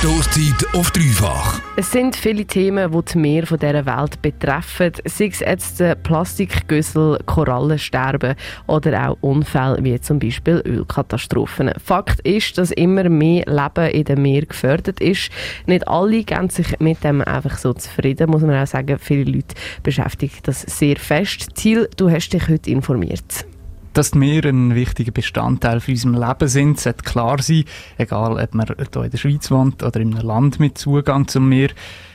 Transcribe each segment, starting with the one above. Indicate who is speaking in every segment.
Speaker 1: Stoßzeit auf dreifach.
Speaker 2: Es sind viele Themen, die die Meere dieser Welt betreffen. Sei es jetzt Plastikgüssel, Korallensterben oder auch Unfälle wie zum Beispiel Ölkatastrophen. Fakt ist, dass immer mehr Leben in den Meer gefördert ist. Nicht alle geben sich mit dem einfach so zufrieden, muss man auch sagen. Viele Leute beschäftigen das sehr fest. Ziel, du hast dich heute informiert.
Speaker 3: Dass die Meere ein wichtiger Bestandteil für unserem Leben sind, sollte klar sein, egal ob man hier in der Schweiz wohnt oder in einem Land mit Zugang zum Meer.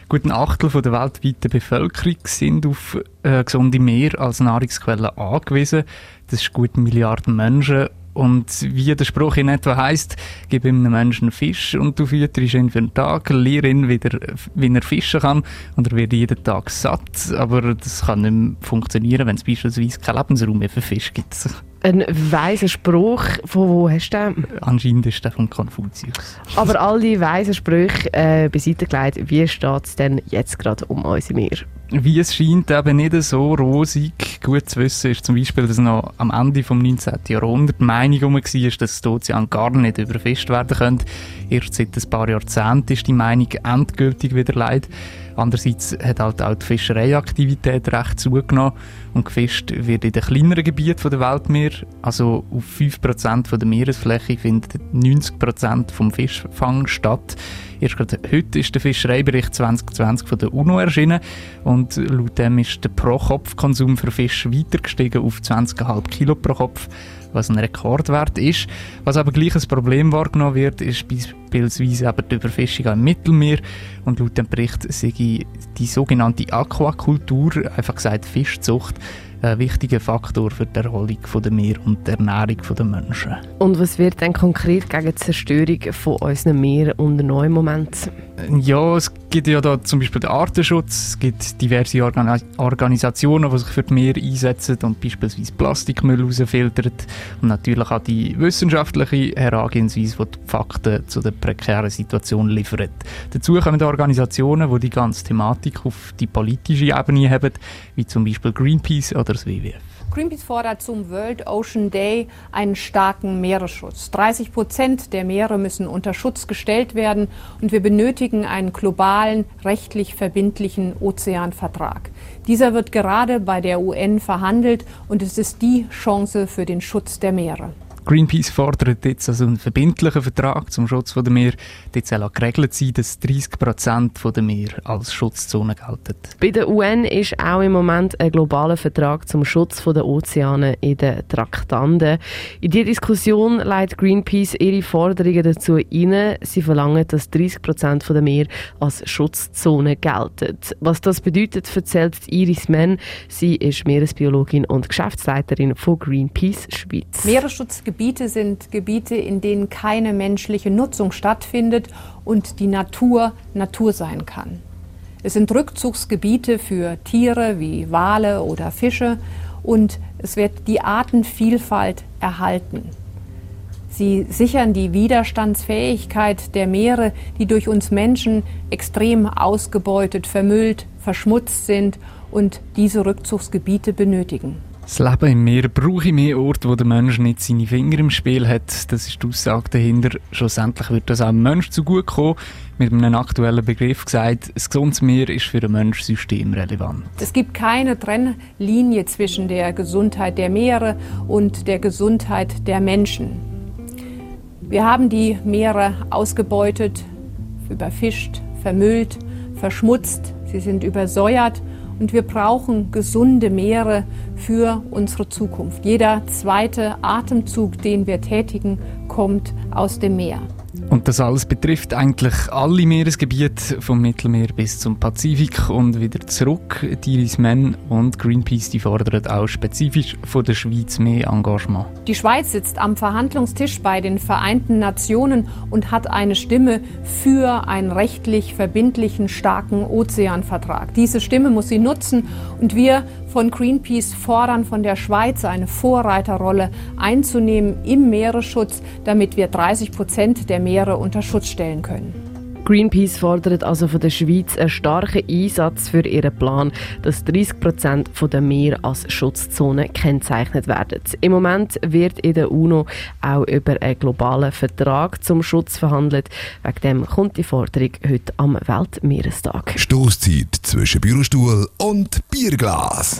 Speaker 3: Gut ein Achtel von der weltweiten Bevölkerung sind auf äh, gesunde Meer als Nahrungsquelle angewiesen. Das ist gut eine Milliarde Menschen und wie der Spruch in etwa heisst, gib einem Menschen Fisch und du fütterst ihn für einen Tag, lehr ihn wieder, wie er fischen kann und er wird jeden Tag satt. Aber das kann nicht mehr funktionieren, wenn es beispielsweise keinen Lebensraum mehr für Fisch gibt.
Speaker 2: Ein weiser Spruch, von wo hast du den?
Speaker 3: Anscheinend ist der von Konfuzius.
Speaker 2: Aber all die weisen Sprüche äh, beiseite gelegt, wie steht es denn jetzt gerade um unsere Meer?
Speaker 3: Wie es scheint, eben nicht so rosig. Gut zu wissen ist zum Beispiel, dass noch am Ende des 19. Jahrhunderts die Meinung war, dass das Ozean gar nicht überfischt werden könnte. Erst seit ein paar Jahrzehnten ist die Meinung endgültig wieder leid. Andererseits hat halt auch die Fischereiaktivität recht zugenommen und gefischt wird in den kleineren Gebieten der Weltmeer. Also auf 5% der Meeresfläche findet 90% vom Fischfang statt. Erst gerade heute ist der Fischereibericht 2020 von der UNO erschienen und laut dem ist der Pro-Kopf-Konsum für Fisch weiter gestiegen auf 20,5 Kilo pro Kopf was ein Rekordwert ist. Was aber gleich ein Problem wahrgenommen wird, ist beispielsweise eben die Überfischung im Mittelmeer. Und laut dem Bericht sei die sogenannte Aquakultur, einfach gesagt Fischzucht, ein wichtiger Faktor für die Erholung der Meer und die Ernährung der Menschen.
Speaker 2: Und was wird denn konkret gegen die Zerstörung von unseren Meeren unternommen im Moment?
Speaker 3: Ja, es gibt ja da zum Beispiel den Artenschutz, es gibt diverse Organ Organisationen, die sich für die Meere einsetzen und beispielsweise Plastikmüll rausfiltern und natürlich auch die wissenschaftliche Herangehensweise, die die Fakten zu der prekären Situation liefert. Dazu kommen Organisationen, die die ganze Thematik auf die politische Ebene haben, wie zum Beispiel Greenpeace oder das WWF.
Speaker 4: Greenpeace fordert zum World Ocean Day einen starken Meeresschutz. 30 Prozent der Meere müssen unter Schutz gestellt werden und wir benötigen einen globalen, rechtlich verbindlichen Ozeanvertrag. Dieser wird gerade bei der UN verhandelt und es ist die Chance für den Schutz der Meere.
Speaker 3: Greenpeace fordert jetzt also einen verbindlichen Vertrag zum Schutz der Meer. Dort soll auch geregelt sein, dass 30 Prozent der Meer als Schutzzone gelten.
Speaker 2: Bei der UN ist auch im Moment ein globaler Vertrag zum Schutz der Ozeane in den Traktanten. In dieser Diskussion leitet Greenpeace ihre Forderungen dazu ein. Sie verlangen, dass 30 Prozent der Meer als Schutzzone gelten. Was das bedeutet, erzählt Iris Mann. Sie ist Meeresbiologin und Geschäftsleiterin von Greenpeace Schweiz.
Speaker 4: Meeresschutzgebiete Gebiete sind Gebiete, in denen keine menschliche Nutzung stattfindet und die Natur Natur sein kann. Es sind Rückzugsgebiete für Tiere wie Wale oder Fische und es wird die Artenvielfalt erhalten. Sie sichern die Widerstandsfähigkeit der Meere, die durch uns Menschen extrem ausgebeutet, vermüllt, verschmutzt sind und diese Rückzugsgebiete benötigen.
Speaker 3: Das Leben im Meer brauche mehr Orte, wo der Mensch nicht seine Finger im Spiel hat. Das ist die Aussage dahinter. Schlussendlich wird das auch dem Mensch zugutekommen. Mit einem aktuellen Begriff gesagt, ein gesundes Meer ist für den Mensch systemrelevant.
Speaker 4: Es gibt keine Trennlinie zwischen der Gesundheit der Meere und der Gesundheit der Menschen. Wir haben die Meere ausgebeutet, überfischt, vermüllt, verschmutzt, sie sind übersäuert und wir brauchen gesunde Meere für unsere Zukunft. Jeder zweite Atemzug, den wir tätigen, kommt aus dem Meer.
Speaker 3: Und das alles betrifft eigentlich alle Meeresgebiete vom Mittelmeer bis zum Pazifik und wieder zurück. Diris Men und Greenpeace die fordern auch spezifisch von der Schweiz mehr Engagement.
Speaker 4: Die Schweiz sitzt am Verhandlungstisch bei den Vereinten Nationen und hat eine Stimme für einen rechtlich verbindlichen, starken Ozeanvertrag. Diese Stimme muss sie nutzen und wir von Greenpeace fordern von der Schweiz eine Vorreiterrolle einzunehmen im Meeresschutz, damit wir 30 Prozent der Meere unter Schutz stellen können.
Speaker 2: Greenpeace fordert also von der Schweiz einen starken Einsatz für ihren Plan, dass 30 Prozent der Meer als Schutzzone kennzeichnet werden. Im Moment wird in der UNO auch über einen globalen Vertrag zum Schutz verhandelt. Wegen dem kommt die Forderung heute am Weltmeerestag.
Speaker 1: Stoßzeit zwischen Bürostuhl und Bierglas.